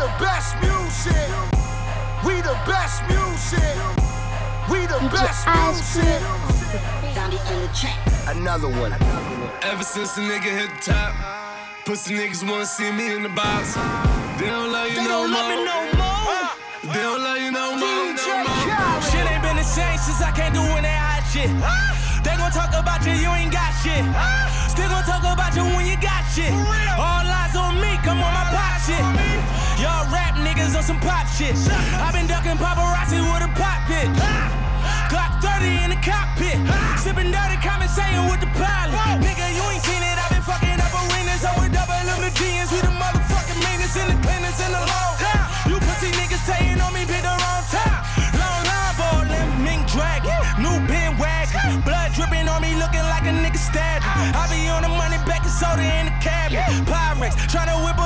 the best music. We the best music. We the best music. Another one. Ever since the nigga hit the top, pussy niggas wanna see me in the box. They don't love you They no don't love me no more. They don't love you no more. DJ No more. Shit ain't been the same since I came through when they hot shit. They gon' talk about you, you ain't got shit. Still gon' talk about you when you got shit. All eyes on me, come on my pop shit. Y'all rap niggas on some pop shit. i been ducking paparazzi with a pop pit. Glock 30 in the cockpit. Sipping dirty, conversating with the pilot. Nigga, you ain't seen it. i been fucking up arenas. I would double them the DNs. We the motherfucking meanest in the in the law. You pussy niggas saying on me, pick the wrong time. Long line for them mink dragon. New bin wagon. Blood dripping on me, looking like a nigga stabbed. I be on the money, back and soda in the cabinet. Pyrex, tryna whip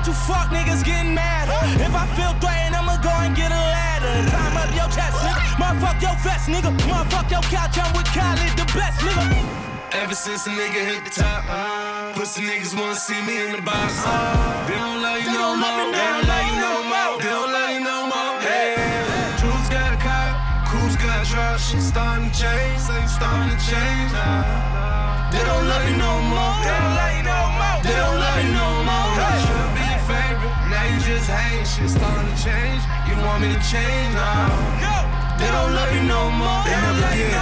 Laughing at you fuck niggas getting mad. If I feel threatened, I'ma go and get a ladder. Climb up your chest, nigga. Motherfuck your vest, nigga. Motherfuck your couch, I'm with Khaled, the best, nigga. Ever since a nigga hit the top, uh, pussy niggas wanna see me in the box. Uh, they don't love you no don't love me more. They don't love you no more. They don't love you no more. Hey, Jules got a car, Cruz got a. Shit starting to change, say starting to change. Uh, they don't love you no more. They don't love you no more. They don't love now you just hate. Shit starting to change. You want me to change now? They don't love you no more. They never did.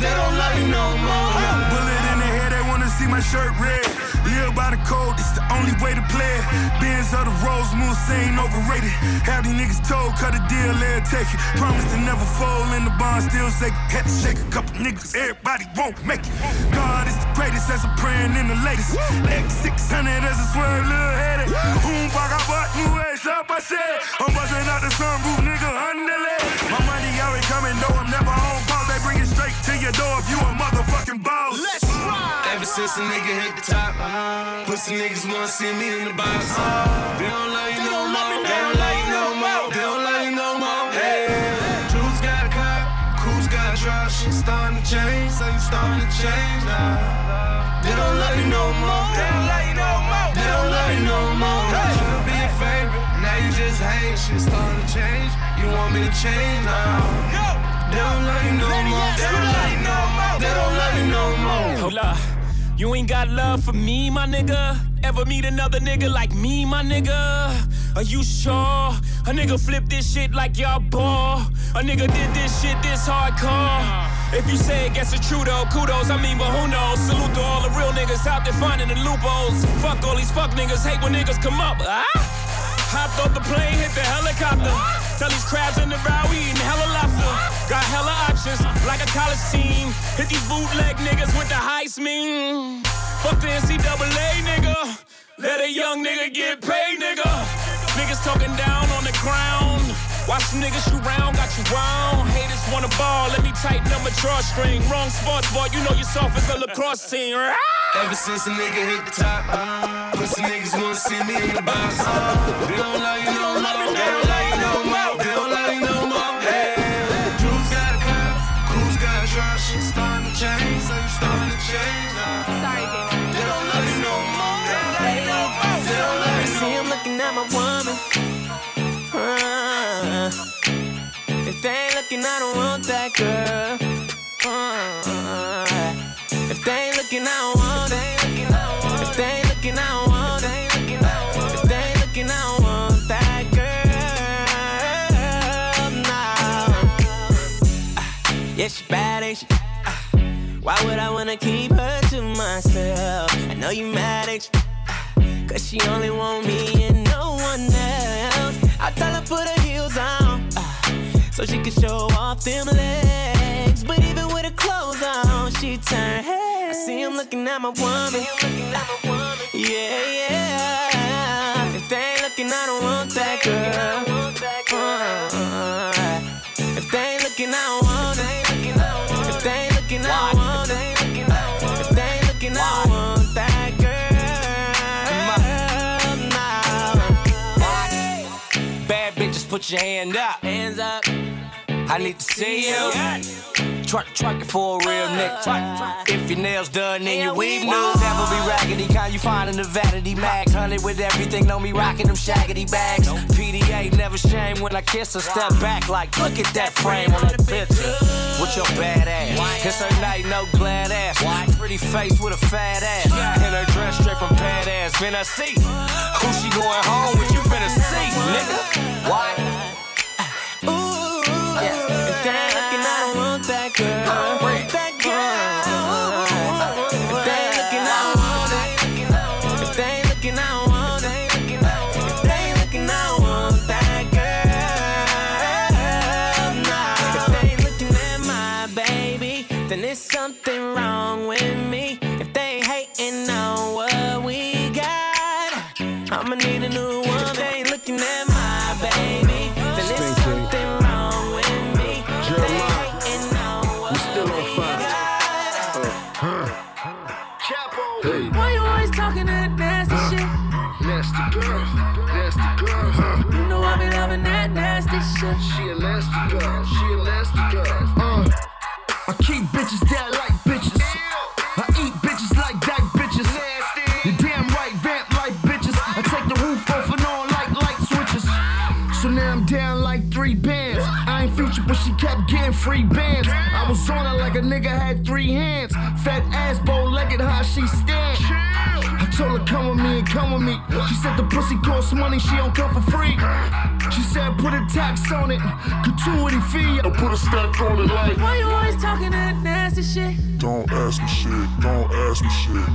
They don't love you no more. Bullet in the head, they wanna see my shirt red. Live by the code, it's the only way to play it. Benz of the Rose Moon ain't overrated. Have these niggas told, cut a deal, let take it. Promise to never fold in the bond, still shake it. Had to shake a couple niggas, everybody won't make it. God is the greatest, as I'm praying in the latest. X600 as a swerve, little headed. Boom, bag, I bought new ass up, I said. I'm busting out the sunroof, nigga, underlay. My money already coming, though I'm never on pause. They bring it straight to your door if you a motherfucking boss. Let's ride. Ever since a nigga hit the top, pussy niggas wanna see me in the box. They don't love you no more. They don't love you no more. They don't love you no more. Hey, Jules got a car, Cruz got a drop. Shit starting to change, so you starting to change now. They don't love you no more. They don't love you no more. They don't love you no more. Now you hate. Shit starting to change. You want me to change now? They don't love you no more. They don't love you no more. They don't love you no more. Hold up. You ain't got love for me, my nigga. Ever meet another nigga like me, my nigga? Are you sure? A nigga flip this shit like y'all ball. A nigga did this shit this hardcore. If you say it gets it true though, kudos. I mean, but who knows? Salute to all the real niggas out there finding the loopholes. Fuck all these fuck niggas, hate when niggas come up. Ah? Hopped off the plane, hit the helicopter. Tell these crabs in the row, we eating hella lobster. Got hella options, like a college team. Hit these bootleg niggas with the Heisman. Fuck the NCAA, nigga. Let a young nigga get paid, nigga. Niggas talking down on the crown. Watch some niggas shoot round, got you wound. Haters wanna ball, let me tighten up my drawstring. Wrong sports, boy, you know you're as a lacrosse team. Ever since a nigga hit the top, pussy niggas wanna see me in the box. They don't you don't love girl. Uh, if they ain't looking, I don't want. If they ain't looking, I don't want. If they ain't looking, I don't want that girl. Ah, yeah, she bad, ain't she? Ah, why would I wanna keep her to myself? I know you mad, ain't you? Cause she only want me and no one else. I tell her put her heels on, uh, so she can show off them legs. But even with her clothes on, she turn head. I see him looking at my woman. Yeah, yeah. If they ain't looking, I don't want that girl. Uh, if they ain't looking, I don't want it. Put your hand up. Hands up. I need to see you. Twerk, twerk it for a real uh, nigga. If your nails done, then your weave new. Never be raggedy, kind you find in the vanity mag. Hunted with everything, know me rocking them shaggy bags. PDA never shame when I kiss her. Step back like, look at that frame on that picture. With your bad ass. It's her night, no glad ass. Pretty face with a fat ass. In her dress straight from bad ass. Finna see who she going home with. You finna see, nigga. Why? Free bands. I was on her like a nigga had three hands. Fat ass, bow legged, how she stand. I told her, come with me and come with me. She said the pussy costs money, she don't come for free. She said, put a tax on it, gratuity fee. I put a stack on it like. Why you always talking that nasty shit? Don't ask me shit, don't ask me shit.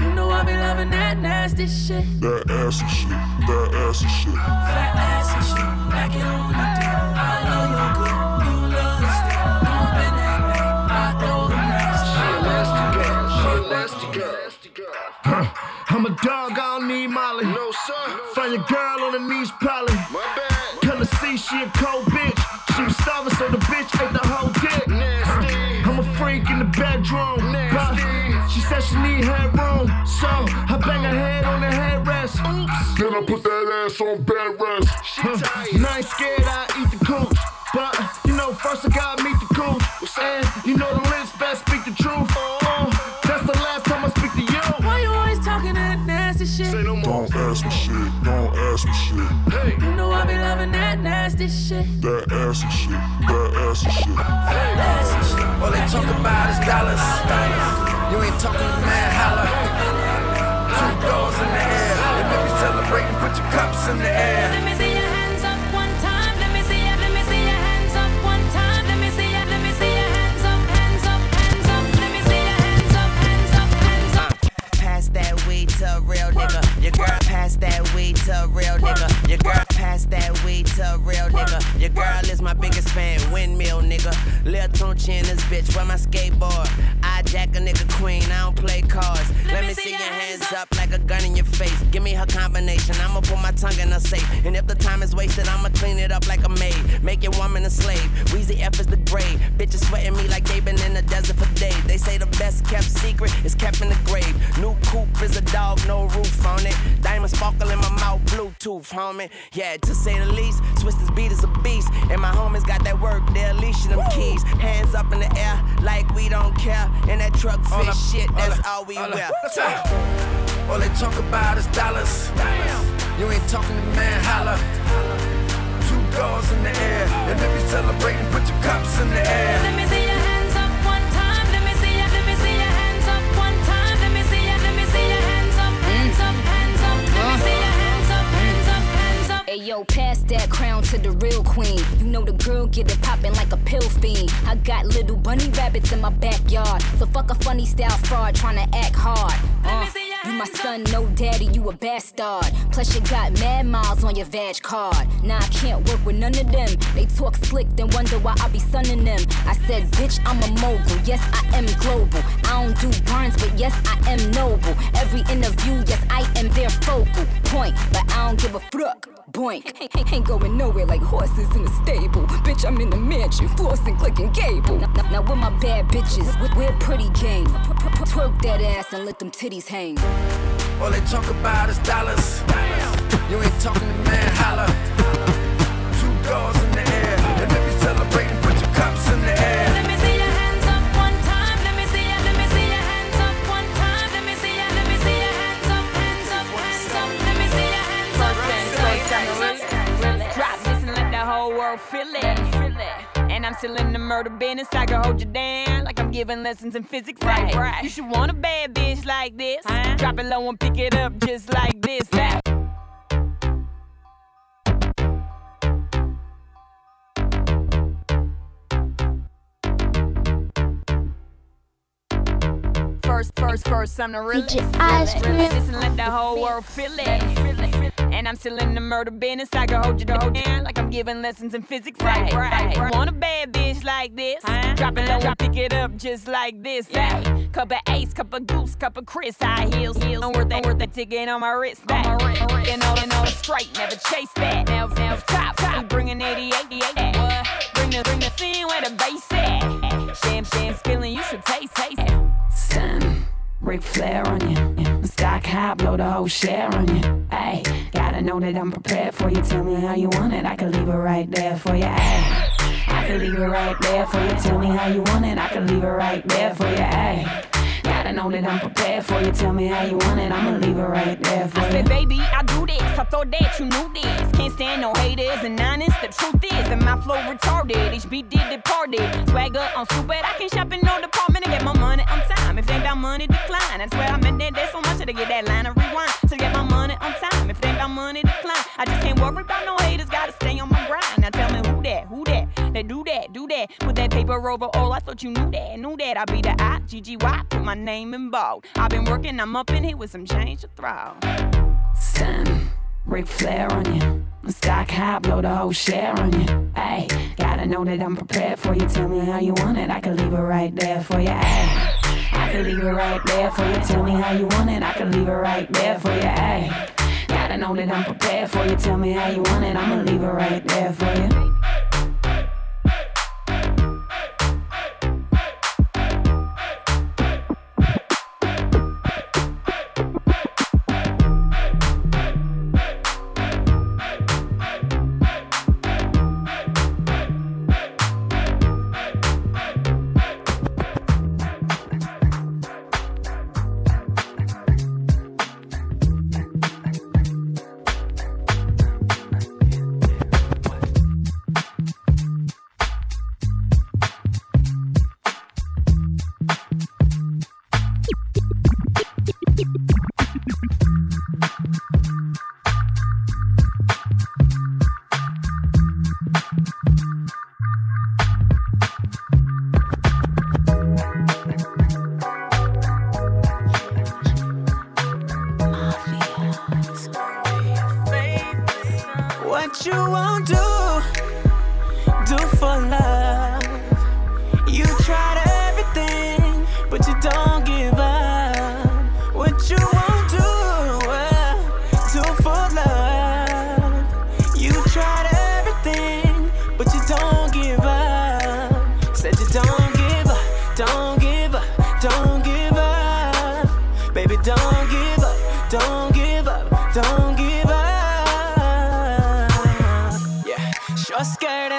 You know I be loving that nasty shit. That assy shit, that assy shit. Fat assy shit, back it on the dick. I know you're good. I'm a dog, I don't need Molly. No, sir. Find your girl on her knees, probably. My bad. Come to see, she a cold bitch. She was starving, so the bitch ate the whole dick. Nasty. I'm a freak in the bedroom. Nasty. She said she need headroom. So I bang her head on the headrest. Oops. Then I put that ass on bed rest. Huh. And I ain't scared, I eat the cooch. But you know, first I gotta meet the coach. And you know the lips best speak the truth. Uh, Don't ask me shit. Don't ask me shit. Hey. You know I be loving that nasty shit. That assy shit. That assy shit. That assy shit. All they talk about is dollars. You ain't talking to mad holla. Two doors in the air. And if you celebrating, put your cups in the air. Your girl pass that weed to a real nigga. Your girl pass that weed to a real nigga. Your girl is my biggest fan, windmill nigga. Lil Tunechi in this bitch, where my skateboard. I jack a nigga queen, I don't play cards. Let, Let me see your hands up like a gun in your face. Give me her combination, I'ma put my tongue in her safe. And if the time is wasted, I'ma clean it up like a maid. Make your woman a slave. Weezy F is the grave. Bitches sweating me like they been in the desert for days. They say the best kept secret is kept in the grave. New coupe is a dog, no roof on it. Diamond sparkle in my mouth, Bluetooth, homie. Yeah, to say the least, Twisted beat is a beast. And my homies got that work, they're unleashing them keys. Hands up in the air, like we don't care. And that truck fit shit, that's all, all we all wear. All they talk about is dollars. You ain't talking to man, holla. Two doors in the air. And if you celebrating, put your cups in the air. Hey yo, pass that crown to the real queen. You know the girl get it poppin' like a pill fiend. I got little bunny rabbits in my backyard. So fuck a funny style fraud tryna act hard. Uh. You my son, no daddy, you a bastard. Plus you got mad miles on your vag card. Nah, I can't work with none of them. They talk slick, then wonder why I be sunning them. I said, bitch, I'm a mogul. Yes, I am global. I don't do burns, but yes, I am noble. Every interview, yes, I am their focal point. But I don't give a fuck. Boink. Ain't, going nowhere like horses in a stable. Bitch, I'm in the mansion, flossing, clicking cable. Now, now, now with my bad bitches, we're pretty game. Twerk that ass and let them titties hang. All they talk about is dollars. You ain't talking to man, holla. Two girls in the air, and they be celebrating, put your cups in the air. Let me see your hands up one time. Let me see, let me see your hands up one time. Let me see, let me see your hands up, hands up, hands up. Let me see. Drop this and let the whole world feel it. And I'm still in the murder business. I can hold you down giving lessons in physics. Right, right. You should want a bad bitch like this. Huh? Drop it low and pick it up just like this. Huh? First, first, first, I'm the realest. Listen, let the whole world feel it. And I'm still in the murder business. I can hold you the whole down like I'm giving lessons in physics. Right, right. right. Want a bad bitch like this? Huh? Drop it low and pick it up just like this. Yeah. Cup of ace, cup of goose, cup of Chris. High heels, heels. I'm worth that, worth that ticket on my wrist. Back. On my wrist. And all, and all straight, never chase that. Now, now, top, top. We bringing 88, 88. What? Bring the, bring the scene where the bass at. Sham, sham, spilling, you should taste, taste. Son. Ric Flair on you. Stock high, blow the whole share on you. Hey, gotta know that I'm prepared for you. Tell me how you want it, I can leave it right there for you. Ay, I can leave it right there for you. Tell me how you want it, I can leave it right there for you. Ay, know that I'm prepared for you. Tell me how you want it, I'ma leave it right there for I you. I said, baby, I do this. I thought that you knew this. Can't stand no haters and honest. The truth is, that my flow retarded. HB did departed. Swagger on stupid. I can shop in no department and get my money on time. If they about money, decline. That's where I'm in there. There's so much to get that line of rewind. To get my money on time. If they about money, decline. I just can't worry about no haters. Gotta Put that paper over all. Oh, I thought you knew that, knew that. I'd be the I, GGY. Put my name in bold. I've been working, I'm up in here with some change to throw. Son. Ric Flair on you. Stock high, blow the whole share on you. Hey, gotta know that I'm prepared for you. Tell me how you want it, I can leave it right there for you. Ay, I can leave it right there for you. Tell me how you want it, I can leave it right there for you. Ay, gotta know that I'm prepared for you. Tell me how you want it, I'ma leave it right there for you.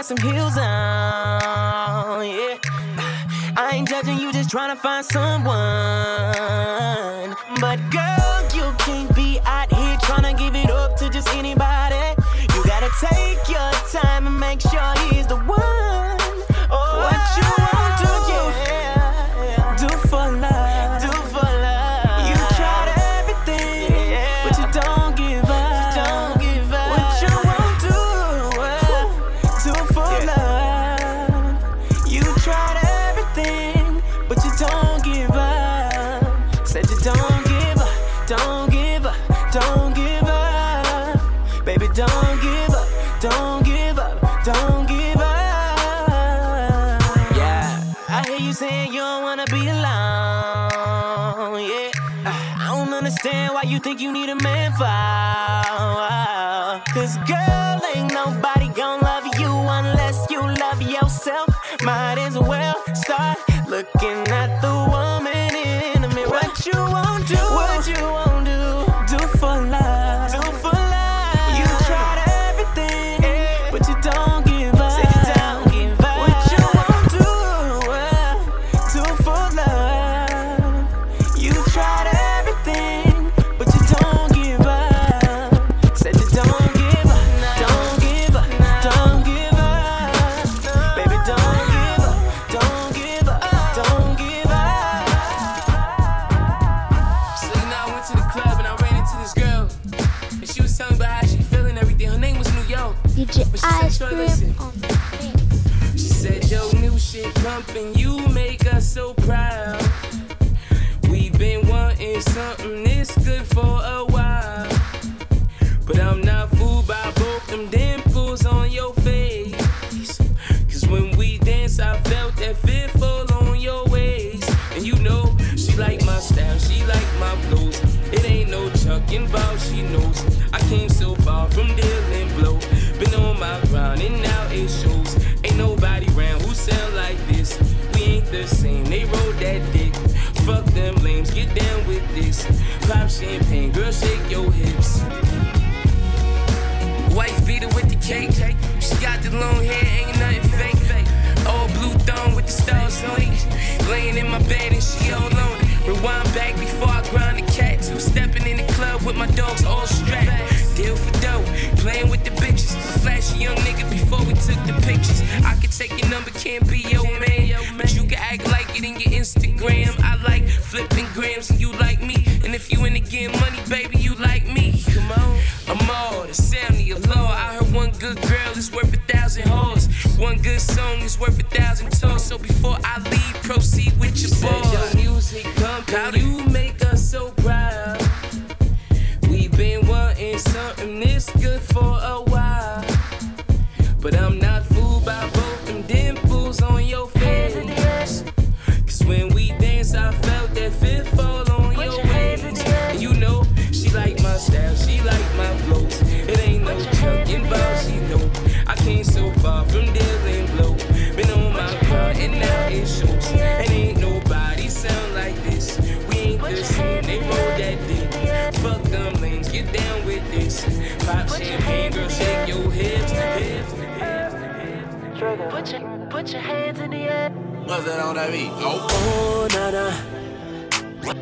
got some heels on. Yeah. I ain't judging you, just trying to find someone is worth a That on that beat? Oh, Oh.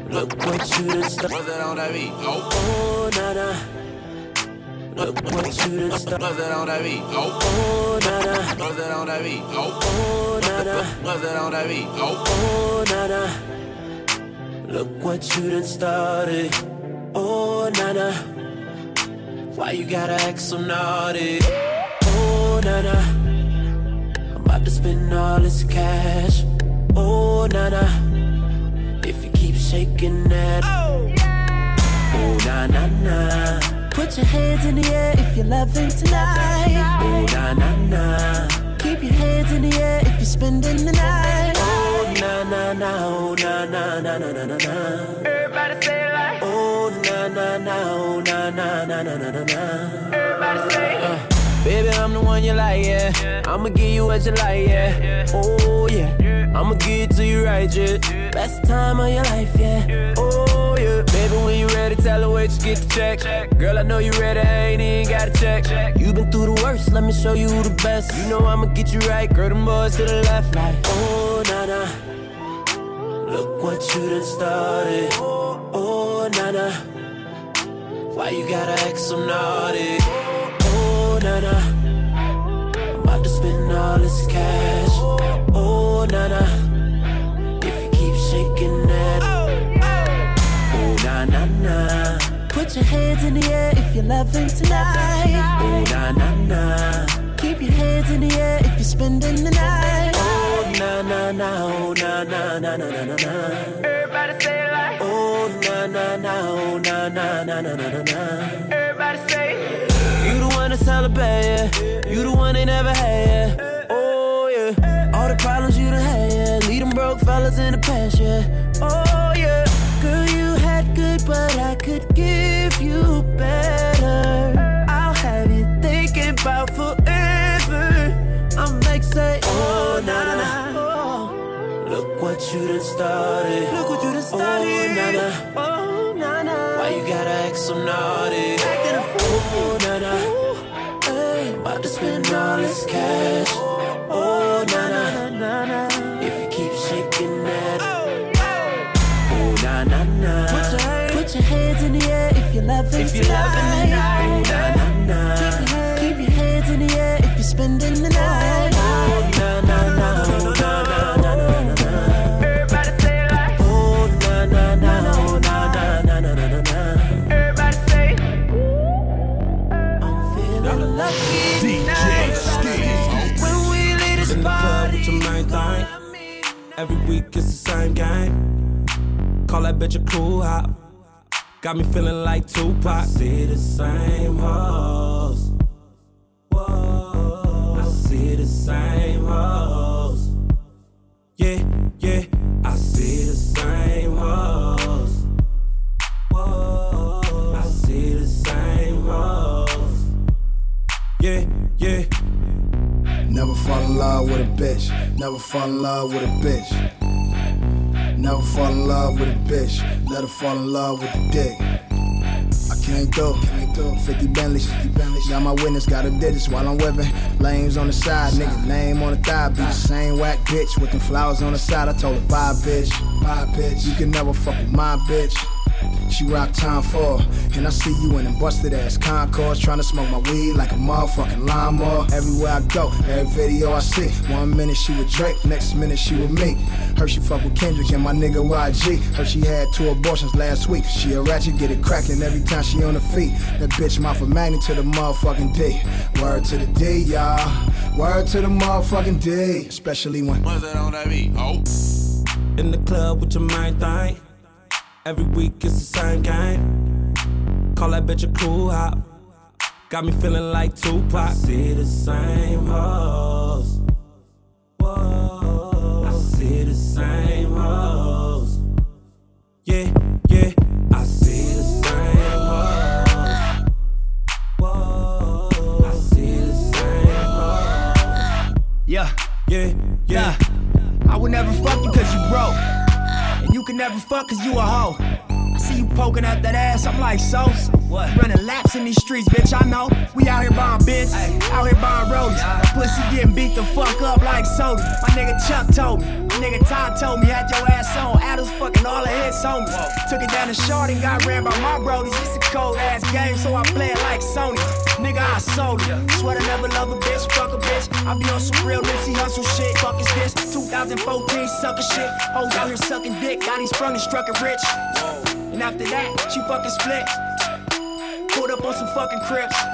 Look what you done started. what's that on that beat? Oh, Oh, na na. Look what you done started. what's that on that beat? Oh, Oh, na na. what's that on that beat? Oh, Oh, na na. what's that on that beat? Oh, Oh. Look what you done started. Oh, na na. Why you gotta act so naughty? Oh, na na. I'm about to spend all this cash. Oh, na na. If you keep shaking that. Oh, na na na. Put your hands in the air if you're loving tonight. Oh, na na na. Keep your hands in the air if you're spending the night. Oh, na na na. Oh, na na na na na na na. Everybody say it like. Oh na na na, oh na na na na na na na. Everybody say. Uh, baby, I'm the one you like, yeah. I'ma give you what you like, yeah. Oh yeah, I'ma give it to you right, yeah. Best time of your life, yeah. Oh yeah, baby, when you ready, tell her where you get the check. Girl, I know you ready, I ain't even got to check. You been through the worst, let me show you the best. You know I'ma get you right, girl, them boys to the left, like oh na na. Look what you done started. Oh, na na. Why you gotta act so naughty? Oh, na na. I'm about to spend all this cash. Oh, na na. If you keep shaking that. Oh, na na na. Put your hands in the air if you're loving tonight. Oh, na na na. Keep your hands in the air if you're spending the night. Oh, na na na. Oh, na na na na na na na. Everybody say it like. Oh, na na na. Oh, na na na na na na na. Everybody say. You the one that's hella bad, yeah. You the one they never had, yeah. Oh, yeah. All the problems you done had, yeah. Lead them broke fellas in the past, yeah. Oh, yeah. Girl, you had good, but I could give you better. I'll have you thinking about forever. I'm like, say, Oh, na na na. Oh, look what you done started. Look what you done started. Oh, na na. Oh, na na. Why you gotta act so naughty? Acting a fool. All this cash. Oh, na na. na na. If you keep shaking that. Oh, na na na. Put your, hands, put your hands in the air if you're loving If you're loving tonight. tonight. Oh, na na na. Keep your hands in the air if you're spending the night. Every week it's the same game. Call that bitch a cool hop. Got me feeling like Tupac. I see the same hoes. Whoa. I see the same hoes. Yeah, yeah. I see the same hoes. Whoa. I see the same hoes. Yeah, yeah. Never fall in love with a bitch. Never fall in love with a bitch. Never fall in love with a bitch. Let her fall in love with the dick. I can't do, can't do 50 Bentleys, 50 Bentleys. Got my witness, got a digits while I'm whipping. Lames on the side, nigga, name on the thigh. Be the same whack bitch with them flowers on the side. I told her, bye, bitch, bye, bitch. You can never fuck with my bitch. She rock time for, and I see you in them busted ass Concords, trying to smoke my weed like a motherfucking lawnmower. Everywhere I go, every video I see, one minute she with Drake, next minute she with me. Heard she fuck with Kendrick and my nigga YG. Heard she had two abortions last week. She a ratchet, get it cracking every time she on her feet. That bitch mouth a magnet to the motherfucking D. Word to the D, y'all. Word to the motherfucking D. Especially when. What's that on that beat? Oh. In the club with your main thing. Every week it's the same game. Call that bitch a cool hop. Got me feeling like Tupac. I see the same hoes. Whoa. I see the same hoes. Yeah, yeah. I see the same hoes. Whoa. I see the same hoes. Yeah, yeah, yeah. I would never fuck you cause you broke. Can never fuck cause you a hoe. See you poking at that ass, I'm like, so? What? Running laps in these streets, bitch, I know. We out here buying bits, out here buying roads. My pussy getting beat the fuck up like soda. My nigga Chuck told me, my nigga Todd told me, had your ass on. Adams fucking all the hits on me. Took it down to short and got ran by my brodies. It's a cold ass game, so I play it like Sony. Nigga, I sold it. Swear to never love a bitch, fuck a bitch. I be on some real Nipsey Hussle shit. Fuck is this? 2014 sucker shit. Hoes out here sucking dick, got he sprung and struck it rich. And after that, she fucking split. Pulled up on some fucking crips.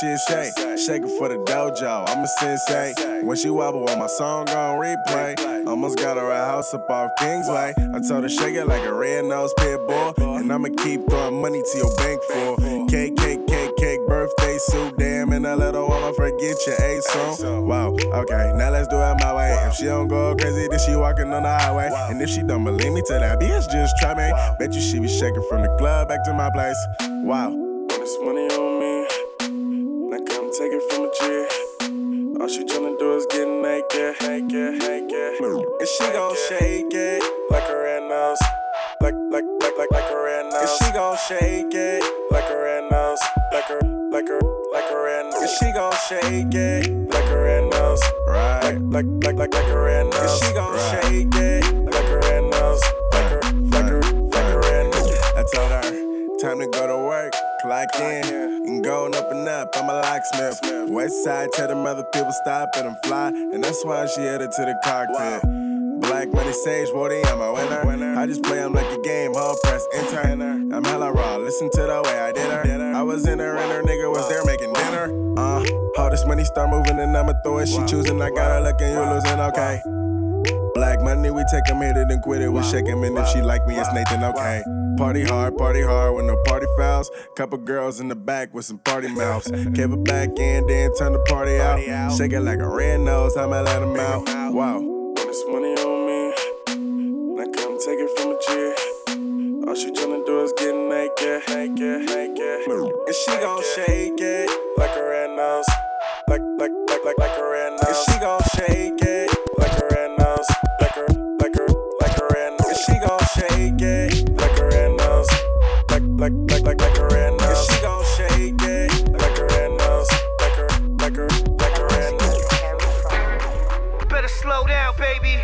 Shit say? Shaking for the dojo, I'm a sensei. When she wobble on my song on replay, almost got her a house up off Kingsway. I told her shake it like a red nose pit bull, and I'ma keep throwing money to your bank full. Cake, cake, cake, cake, birthday suit, damn, and a little I'ma forget your A song. Wow, okay, now let's do it my way. If she don't go crazy, then she walking on the highway. And if she don't believe me, tell that bitch just try me. Bet you she be shaking from the club back to my place. Wow. She headed to the cockpit. Black money sage, Woody, I'm a winner. I just play 'em like a game, hard press, enter. I'm hella raw, listen to the way I did her. I was in her and her nigga was there making dinner. Uh, all this money start moving and I'ma throw it. She choosing, I got her looking, you losing, okay. Black money, we take 'em, hit it and quit it. We shake shake 'em, and if she like me, it's Nathan, okay. Party hard, party hard with no party fouls. Couple girls in the back with some party mouths. Kept it back in, then turn the party out. Shake it like a red nose, I'ma let 'em out. Wow. All this money on me, now come take it from a G. All she tryna do is get naked, naked, naked. And she gon' shake it like a red nose, like like like like like a red nose. And she gon' shake like like like like a red nose. She gon' shake it like a red nose, like her like her like a red nose. Better slow down, baby.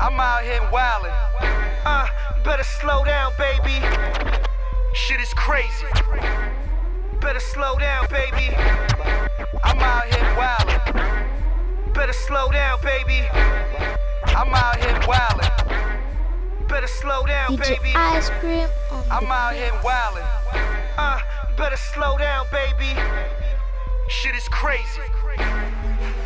I'm out here wildin'. Uh, better slow down, baby. Shit is crazy. Better slow down, baby. I'm out here wildin'. Better slow down, baby. I'm out here wildin'. Better slow down, DJ baby. Ice Cream on I'm out here wildin'. Uh, better slow down, baby. Shit is crazy.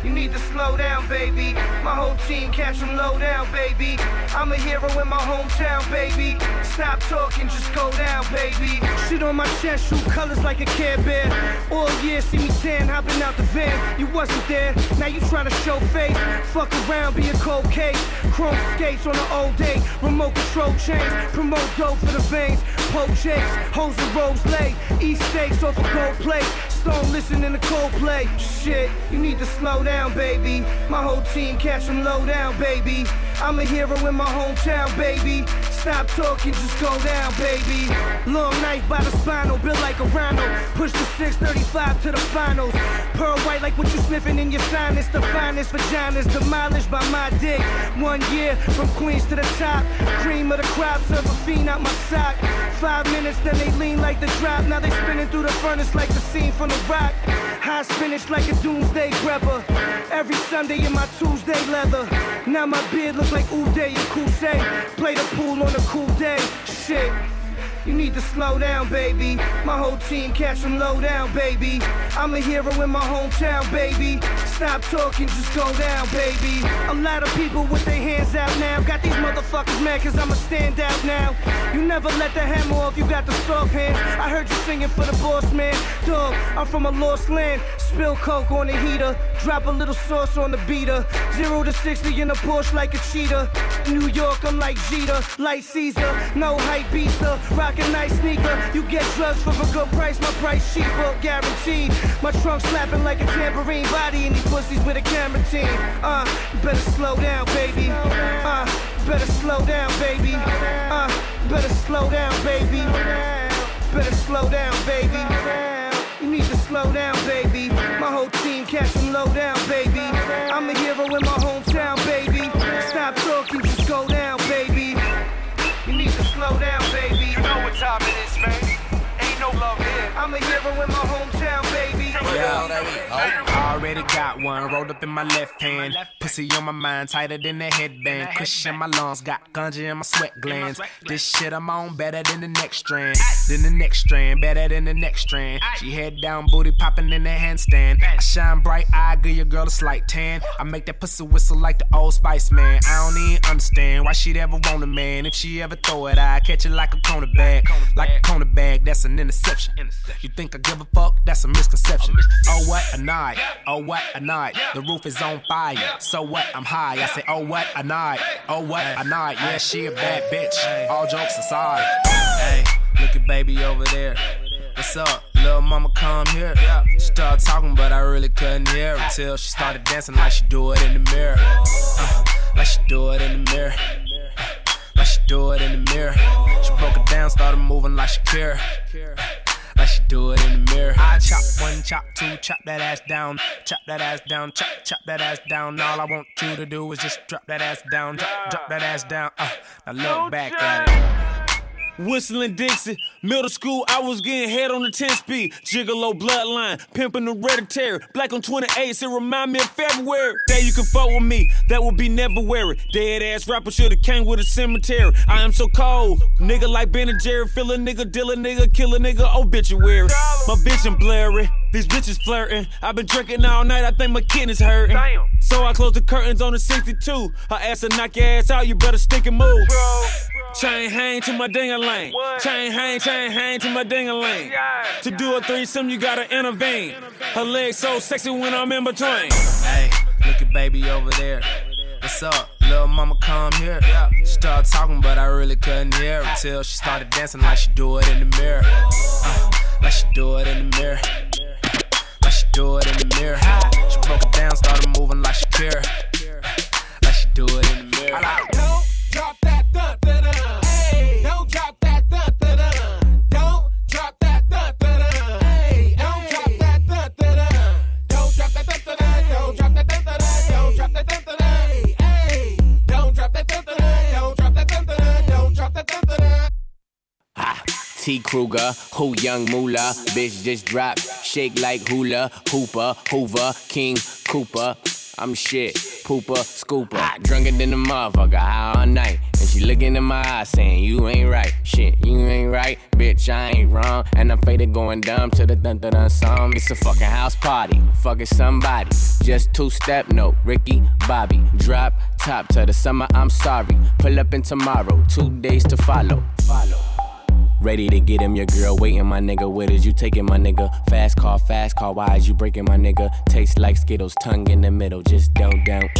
You need to slow down, baby. My whole team catch them low down, baby. I'm a hero in my hometown, baby. Stop talking, just go down, baby. Shit on my chest, shoot colors like a Care Bear. All year, see me tan, hopping out the van. You wasn't there, now you trying to show face. Fuck around, be a cold case. Chrome skates on an old day. Remote control chains, promote dope for the veins. Poke jakes, hoes and rose lay. East steaks off a gold plate. Stone listening to Coldplay. Shit, you need to slow down, baby. My whole team catch them low down, baby. I'm a hero in my hometown, baby. Stop talking, just go down, baby. Long knife by the spinal, built like a rhino. Push the 635 to the finals. Pearl white like what you sniffing in your sinus. The finest vaginas demolished by my dick. One year from Queens to the top. Cream of the crop, serve a fiend out my sock. Five minutes, then they lean like the drop. Now they spinning through the furnace like the scene from rock. High spinach like a doomsday grabber. Every Sunday in my Tuesday leather. Now my beard look like Uday and Qusay. Play the pool on a cool day. Shit. You need to slow down, baby. My whole team catch them low down, baby. I'm a hero in my hometown, baby. Stop talking, just go down, baby. A lot of people with their hands out now. Got these motherfuckers mad cause I'm a standout now. You never let the hammer off, you got the soft hands. I heard you singing for the boss man. Dog, I'm from a lost land. Spill coke on the heater. Drop a little sauce on the beater. Zero to 60 in a Porsche like a cheetah. New York, I'm like Jeter. Like Caesar, no hype beaster. A nice sneaker. You get drugs for a good price, my price sheet cheaper, guaranteed. My trunk slapping like a tambourine. Body in these pussies with a camera team. Uh, better slow down, baby. Uh, better slow down, baby. Uh, better slow down, baby. Better slow down, baby. You need to slow down, baby. My whole team catch them low down, baby. I'm a hero in my hometown, It is, man. Ain't no love here. I'm a hero in my hometown, baby. Yeah, I oh. already got one rolled up in my left hand. Pussy on my mind, tighter than a headband. Cushion my lungs, got ganja in my sweat glands. This shit I'm on better than the next strand. Than the next strand, better than the next strand. She head down, booty popping in the handstand. I shine bright, eye, give your girl a slight tan. I make that pussy whistle like the old Spice Man. I don't even understand why she'd ever want a man. If she ever throw it, I catch it like a cornerback. Like a cornerback, that's an interception. You think I give a fuck? That's a misconception. Oh what a night, oh what a night. The roof is on fire. So what? I'm high. I say oh what a night, oh what a night. Yeah, she a bad bitch. All jokes aside. Hey, look at baby over there. What's up? Little mama come here. She started talking, but I really couldn't hear till she started dancing like she do it in the mirror. Uh, like she do it in the mirror. Uh, like she do it in the mirror. She broke it down, started moving like Shakira. Uh, like she do it in the mirror. I chop one, chop two, chop that ass down, chop that ass down, chop, chop that ass down. All I want you to do is just drop that ass down, drop, drop that ass down. Uh, now look back at it. Whistling Dixie, middle school, I was getting head on the 10 speed. Gigolo bloodline, pimping hereditary. Black on 28, it remind me of February. That you can fuck with me, that would be never weary. Dead ass rapper should've came with a cemetery. I am so cold, nigga like Ben and Jerry. Fill a nigga, deal a nigga, kill a nigga, obituary. My vision blurry, these bitches flirting. I've been drinking all night, I think my kidneys hurting. So I close the curtains on the 62. Her ass will knock your ass out, you better stick and move. Bro. Chain hang to my ding a lane. Chain hang, chain hang to my ding a lane. To do a threesome, you gotta intervene. Her legs so sexy when I'm in between. Hey, look at baby over there. What's up? Little mama come here. She started talking, but I really couldn't hear her till she started dancing like she do it in the mirror. Uh, like she do it in the mirror. Like she do it in the mirror. She broke it down, started moving like Shakira. Like she do it in the mirror. Don't drop that dun dun dun. Hey, don't drop that dun dun dun. Don't drop that dun dun dun. Hey, don't drop that dun dun dun. Don't drop that dun dun dun. Don't drop that dun dun dun. Don't drop that dun dun dun. Hey, don't drop that dun dun dun. Don't drop that dun dun dun. Don't drop that dun dun dun. Ah, T. Kruger, who young moolah, bitch just drop, shake like hula, hooper, hoover, king, Cooper. I'm shit, pooper, scooper, drunker than a motherfucker, high all night. And she looking in my eyes saying, You ain't right, shit, you ain't right, bitch, I ain't wrong. And I'm faded going dumb to the dun dun dun song. It's a fucking house party, fucking somebody. Just two step note, Ricky, Bobby. Drop top to the summer, I'm sorry. Pull up in tomorrow, two days to follow. Ready to get him, your girl waiting, my nigga. What is you taking, my nigga? Fast car, fast car, why is you breaking, my nigga? Taste like Skittles, tongue in the middle, just don't, don't.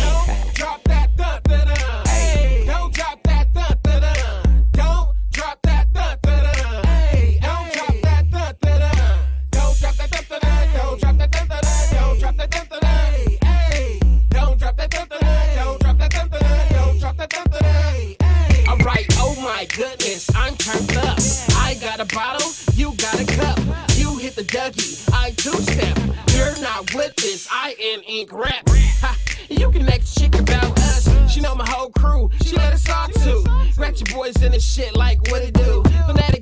Drop that dun dun dun. Dougie, I two step. You're not with this, I am ink rap. You can ask chick about us. She know my whole crew, she let us all too. Ratchet boys in the shit like what it do. Fanatic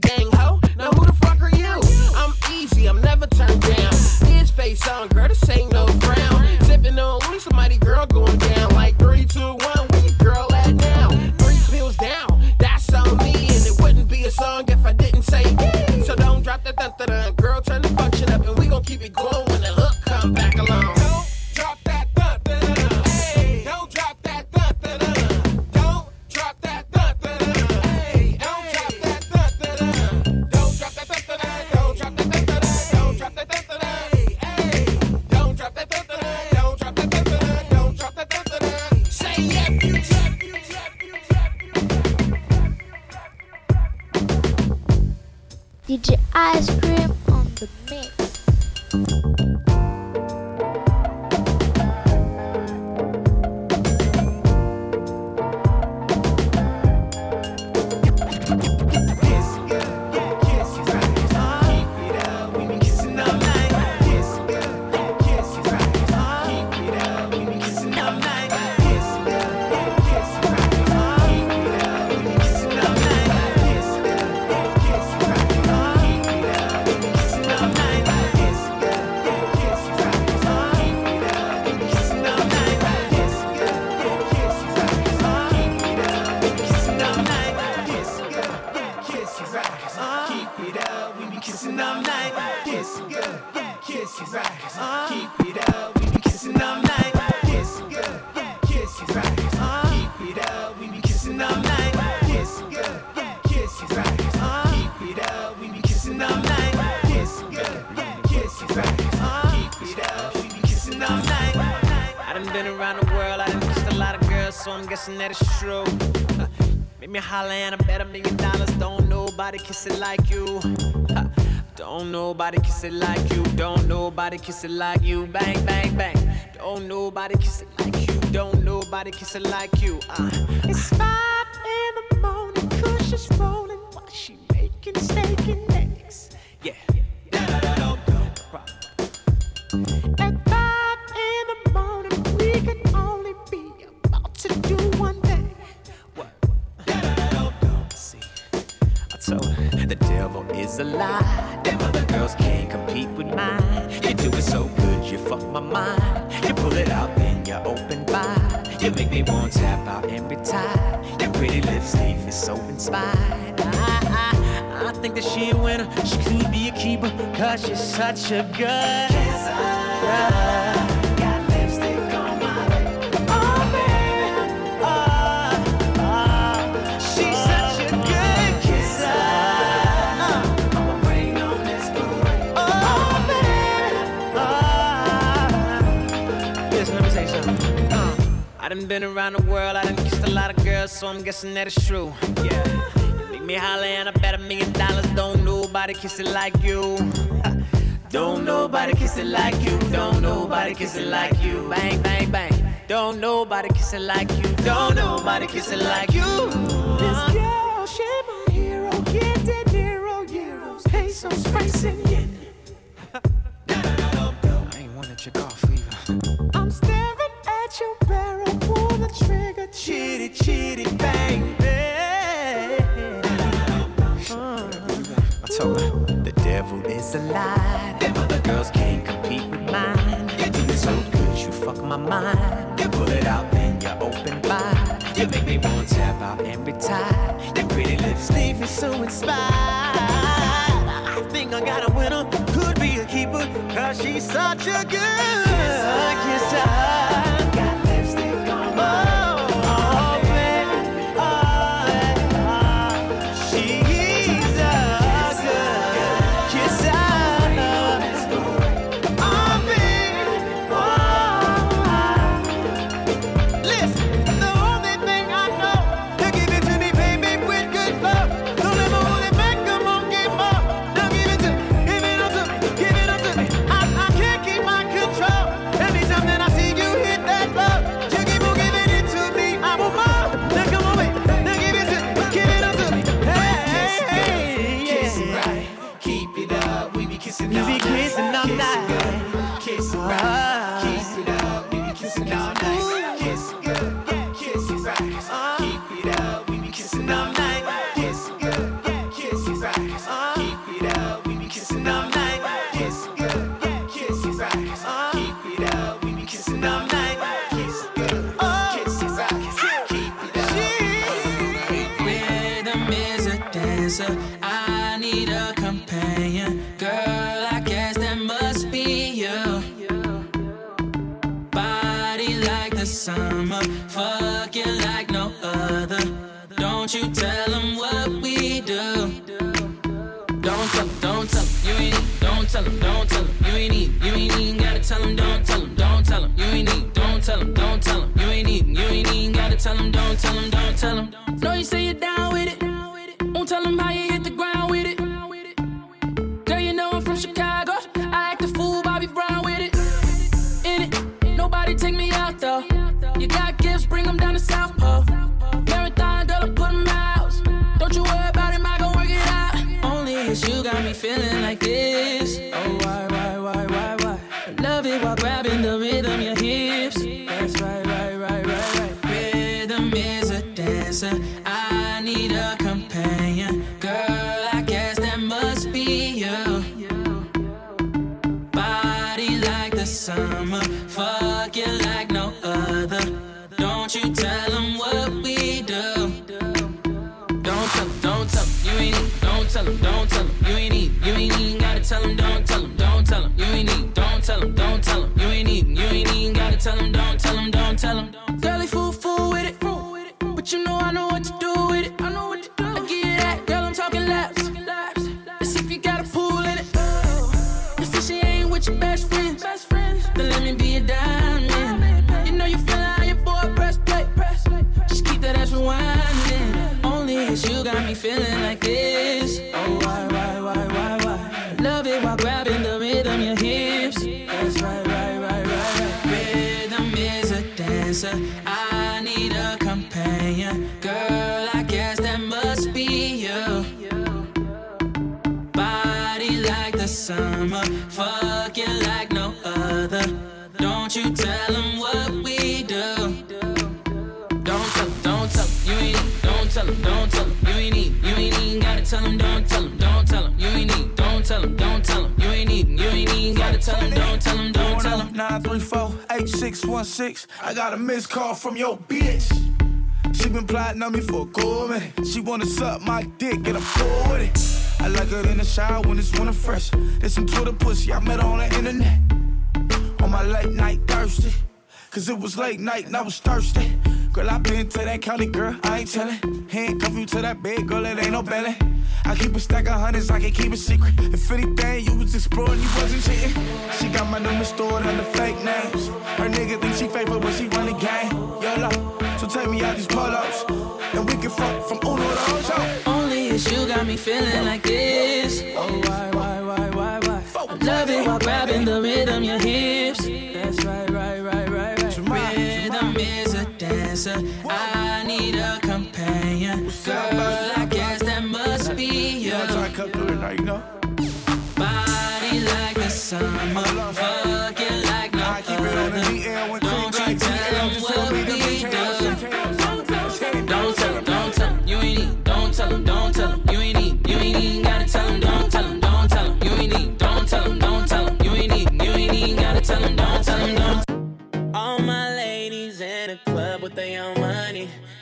nobody kiss it like you. Don't nobody kiss it like you. Don't nobody kiss it like you. Bang, bang, bang. Don't nobody kiss it like you. Don't nobody kiss it like you. Uh, it's five is a lie. Them other girls can't compete with mine. You do it so good, you fuck my mind. You pull it out, then you open wide. You make me want to tap out and retire. Your pretty lips leave me so inspired. I, I, I think that she a winner. She could be a keeper, cause she's such a good kisser. Been around the world, I done kissed a lot of girls, so I'm guessing that it's true. Yeah. You make me holler and I bet a million dollars. Don't nobody kiss it like you. Don't nobody kiss it like you. Don't nobody kiss it like you. Bang, bang, bang. Don't nobody kiss it like you. Don't nobody kiss it like you. This girl, she my hero. Get De Niro, euros, pesos, francs, and yen. I ain't wanna check off either. I'm staring at your barrel. Devil is a lie. Them other girls can't compete with mine. You do it so good, you fuck my mind. You pull it out, then you open wide. You make me want to tap out and retire. Your pretty lips leave me so inspired. I think I got a winner, could be a keeper, cause she's such a good kisser. Got tell 'em, don't tell him, don't tell 'em, you ain't need, don't tell him, don't tell 'em, you ain't need, you ain't even gotta tell 'em, don't tell 'em, don't tell 'em. 934-8616. I got a missed call from your bitch. She been plotting on me for a good minute. She wanna suck my dick and I'm cool with it. I like her in the shower when it's winter fresh. There's some Twitter pussy I met on the internet. On my late night thirsty. Cause it was late night and I was thirsty. Girl, I been to that county, girl, I ain't tellin'. Handcuff you to that bed, girl, it ain't no belly. I keep a stack of hundreds, I can keep it secret. If anything, you was exploring, you wasn't cheating. She got my number stored under fake names. Her nigga think she faithful when she run the game. YOLO, so take me out these polos. And we can fuck from Uno to Ocho. Only it's you got me feeling like this. Oh, why, why, why, why, why? I love it while grabbing the rhythm, your hips. That's right, a dancer. I need a companion. Girl, I guess that must be you. Body like the summer,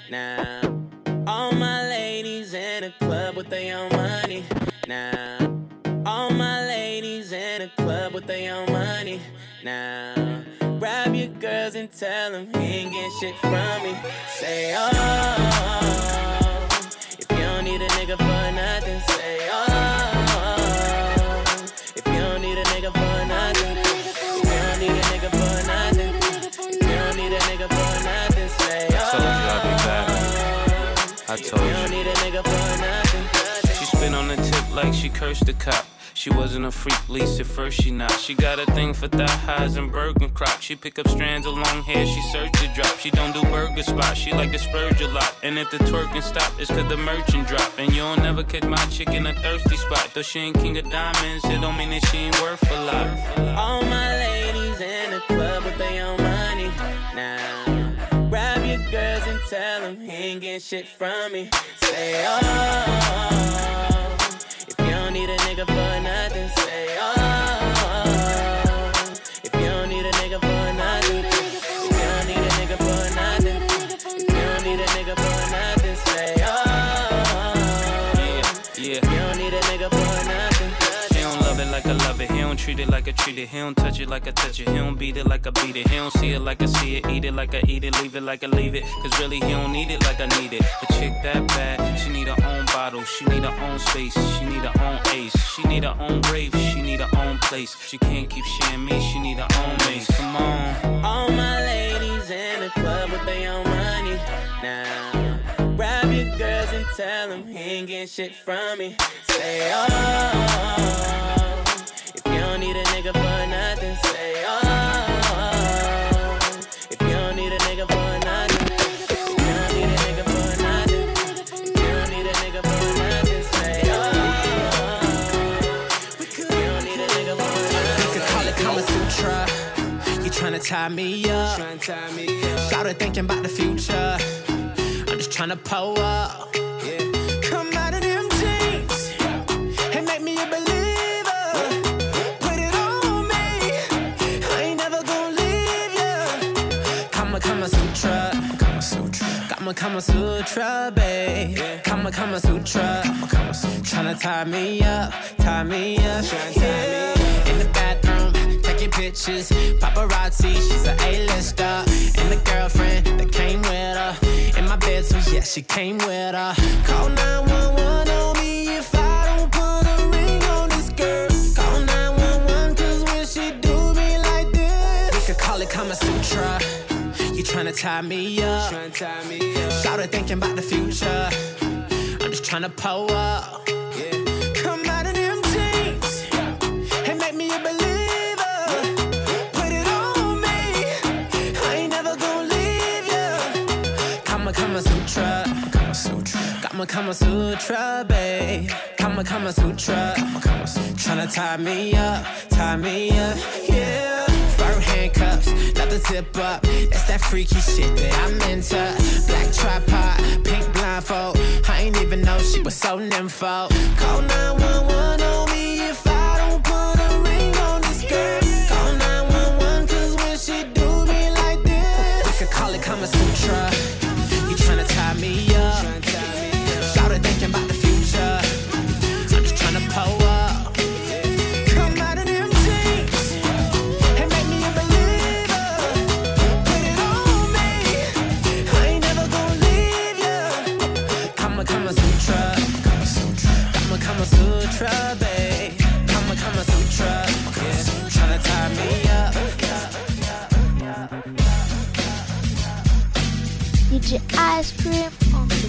now. All my ladies in the club with their own money now. All my ladies in the club with their own money now. Grab your girls and tell them he ain't getting shit from me. Say, oh, if you don't need a nigga for nothing, say, oh, if you don't need a nigga for nothing, told You don't need a nigga for nothing. She spin on the tip like she cursed the cop. She wasn't a freak, least at first she not. She got a thing for thigh highs and Bergen crop. She pick up strands of long hair, she search to drop. She don't do burger spots, she like to spurge a lot. And if the twerking stop, it's cause the merchant drop. And you'll never catch my chick in a thirsty spot. Though she ain't king of diamonds, it don't mean that she ain't worth a lot. All my ladies in the club with their own money now. Tell him he ain't getting shit from me. Say, oh, if you don't need a nigga for nothing, say, oh, if you don't need a nigga for nothing, if you don't need a nigga for nothing, if you don't need a nigga for nothing, say, oh, Yeah, if you don't need a nigga for nothing. It like I love it. He don't treat it like I treat it. He don't touch it like I touch it. He don't beat it like I beat it. He don't see it like I see it. Eat it like I eat it. Leave it like I leave it. Cause really, he don't need it like I need it. A chick that bad, she need her own bottle. She need her own space. She need her own ace. She need her own rave. She need her own place. She can't keep sharing me. She need her own mace. Come on. All my ladies in the club with their own money now. Grab your girls and tell them he ain't getting shit from me. Say, oh, nigga for nothing, say, oh, if you don't need a nigga for nothing, if you don't need a nigga for nothing, if you don't need a nigga for nothing, say, oh, if you don't need a nigga for nothing. You could call it Kama Sutra. Oh. You tryna tie me up. Shout thinking about the future. I'm just tryna pull up. Kama Sutra, babe. Kama Kama Sutra. Kama Kama Sutra. Tryna tie me up, tie me up. Yeah. In the bathroom, taking pictures. Paparazzi, she's an A-lister. And the girlfriend that came with her. In my bed, so yeah, she came with her. Call 911 on me if I don't put a ring on this girl. Call 911 cause when she do me like this, we could call it Kama Sutra. You tryna tie me up. It thinking about the future. I'm just tryna pull up. Come them jeans and make me a believer. Put it on me. I ain't never gonna leave ya. Kama Kama Sutra. Sutra, babe. Kama Kama Sutra. Kama Kama Sutra. Tryna tie me up, tie me up, yeah. Fur handcuffs, the zip up. That's that freaky shit that I'm into. Black tripod, pink blindfold. I ain't even know she was so nympho. Call 911 Ice Cream on the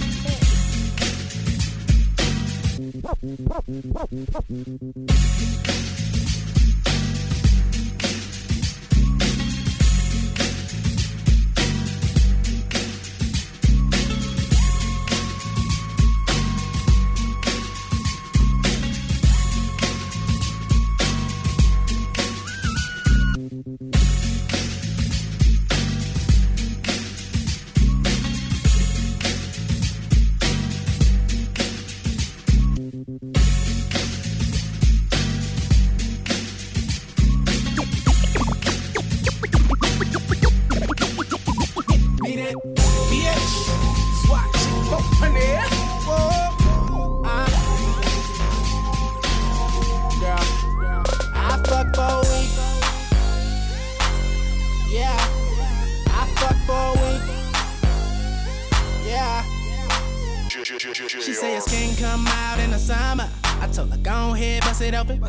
mix. out in the summer. I told her, go ahead, bust it open.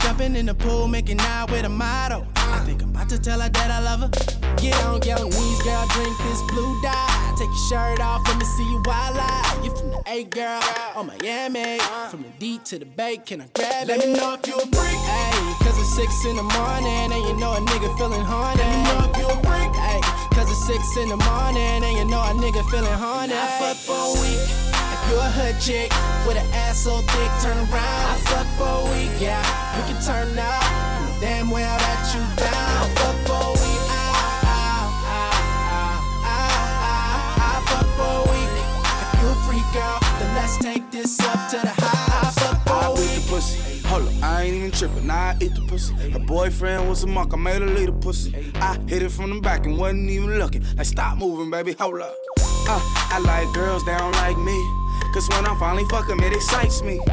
Jumping in the pool, making out with a model. I think I'm about to tell her that I love her. Get on your knees, girl, drink this blue dye. Take your shirt off, let me see you wild out. You from the A, girl, on Miami. Uh-huh. From the D to the Bay, can I grab it? Let me know if you a freak. Hey, cause it's six in the morning, and you know a nigga feeling horny. Let me know if you a freak. Hey, cause it's six in the morning, and you know a nigga feeling horny. I fuck for a week. If you a hood chick with an ass so thick, turn around. I fuck for a week, yeah. We can turn up. Damn well that you down. I fuck for a week. Ah, ah, ah, I fuck for a week. If you a freak girl, then let's take this up to the high. I fuck for I a week. the pussy. Hold up, I ain't even tripping. Now I eat the pussy. Her boyfriend was a monk. I made her leave the pussy. I hit it from the back and wasn't even looking. Like, stop moving, baby. Hold up. Uh, I like girls that don't like me. Cause when I finally fuck 'em, it excites me.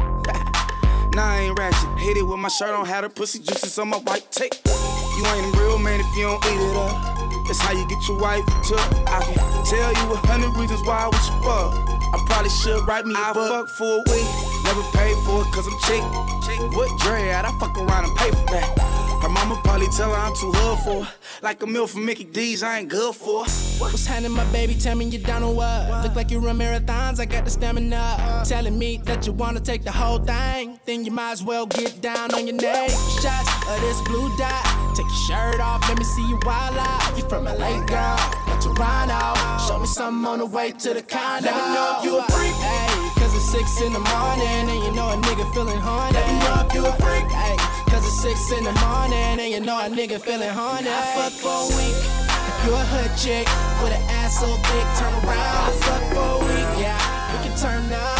Nah, I ain't ratchet. Hit it with my shirt on, had her pussy juices on my white tape. You ain't a real man if you don't eat it up. That's how you get your wife took. I can tell you a hundred reasons why I was you fuck. I probably should write me a book. fuck for a week, never paid for it cause I'm cheap. cheap. What dread? I fuck around and pay for that. Her mama probably tell her I'm too hood for her. Like a meal from Mickey D's, I ain't good for her. What's happening, my baby? Tell me you down on what? Look like you run marathons, I got the stamina. Telling me that you wanna take the whole thing, then you might as well get down on your knees. Shots of this blue dot. Take your shirt off, let me see you wild out. You from LA, girl, not Toronto. Show me something on the way to the condo. Let me know if you a freak. Hey, cause it's six in the morning, and you know a nigga feeling horny. Let me know if you a freak. Hey, cause it's six in the morning, and you know a nigga feeling horny. I fuck for a week. If you a hood chick with an ass so thick, turn around. I fuck for a week, yeah. We can turn up.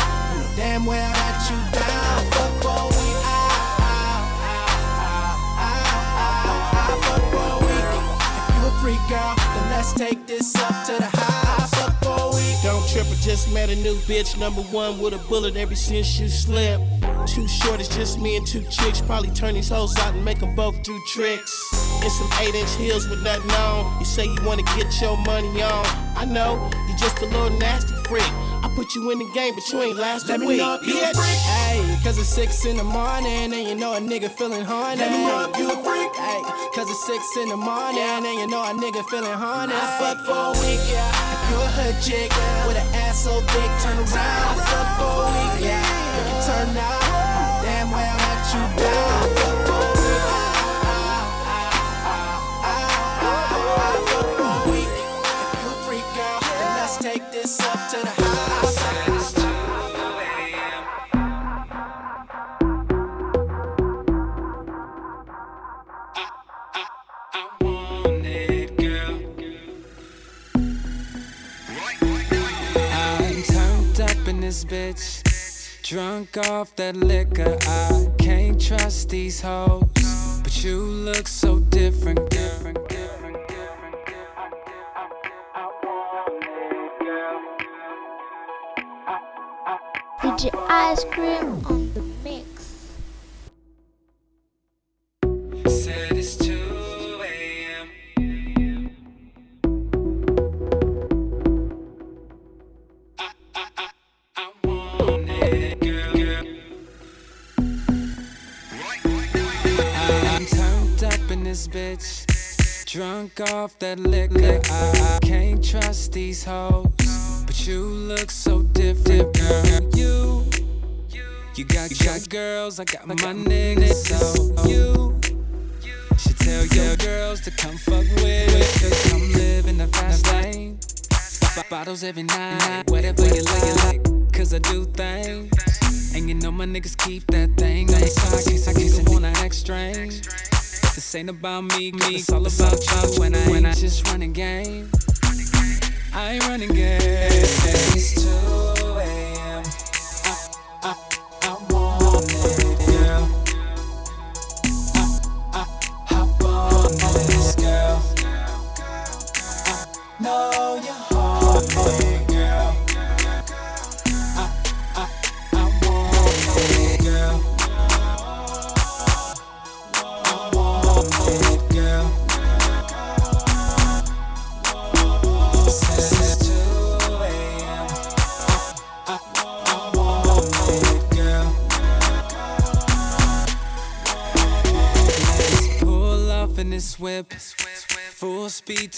Damn well that you down. Fuck for a week. Freak then let's take this up to the high. I fuck for a week. Don't trip, I just met a new bitch. Number one with a bullet ever since you slipped. Too short, it's just me and two chicks. Probably turn these hoes out and make them both do tricks. In some 8 inch heels with nothing on. You say you wanna get your money on. I know, you just a little nasty freak. I put you in the game, but you ain't last Let a me week. know if you a bitch. freak. Hey, cause it's six in the morning and you know a nigga feeling horny. Let me know if you a freak. Hey, cause it's six in the morning and you know a nigga feeling horny. I fuck for a week, yeah. If you a hood chick with an ass so big, turn around. I fuck for a week, yeah. You can turn out. Damn well that you down. I fuck for a week. I fuck for a week. If you a freak girl, let's take this up to the high. I'm this bitch. Drunk off that liquor. I can't trust these hoes. But you look so different, different, different. DJ Ice Cream on the that liquor. I can't trust these hoes. But you look so different, girl. You, you got, you girls, I got my niggas. So you should tell your girls to come fuck with it. Cause I'm living a fast lane. Bottles every night, about me, me. It's all about you when I, when I just running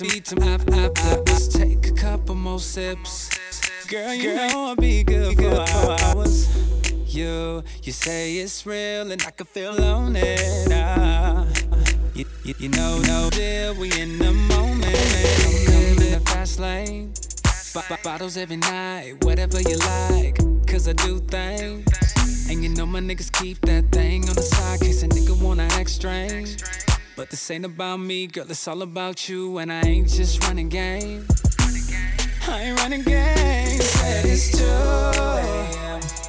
Full speed to meet to I, I, I, Let's take a couple more sips. Girl, you know I'll be good for hours. You, you say it's real and I can feel on it. Ah, you, you, you know, no deal, we in the moment. I'm coming in the fast lane. B- b- bottles every night, whatever you like. Cause I do things. And you know my niggas keep that thing on the side, case a nigga wanna act strange. But this ain't about me, girl, it's all about you. And I ain't just running game. I ain't running game, said it's true.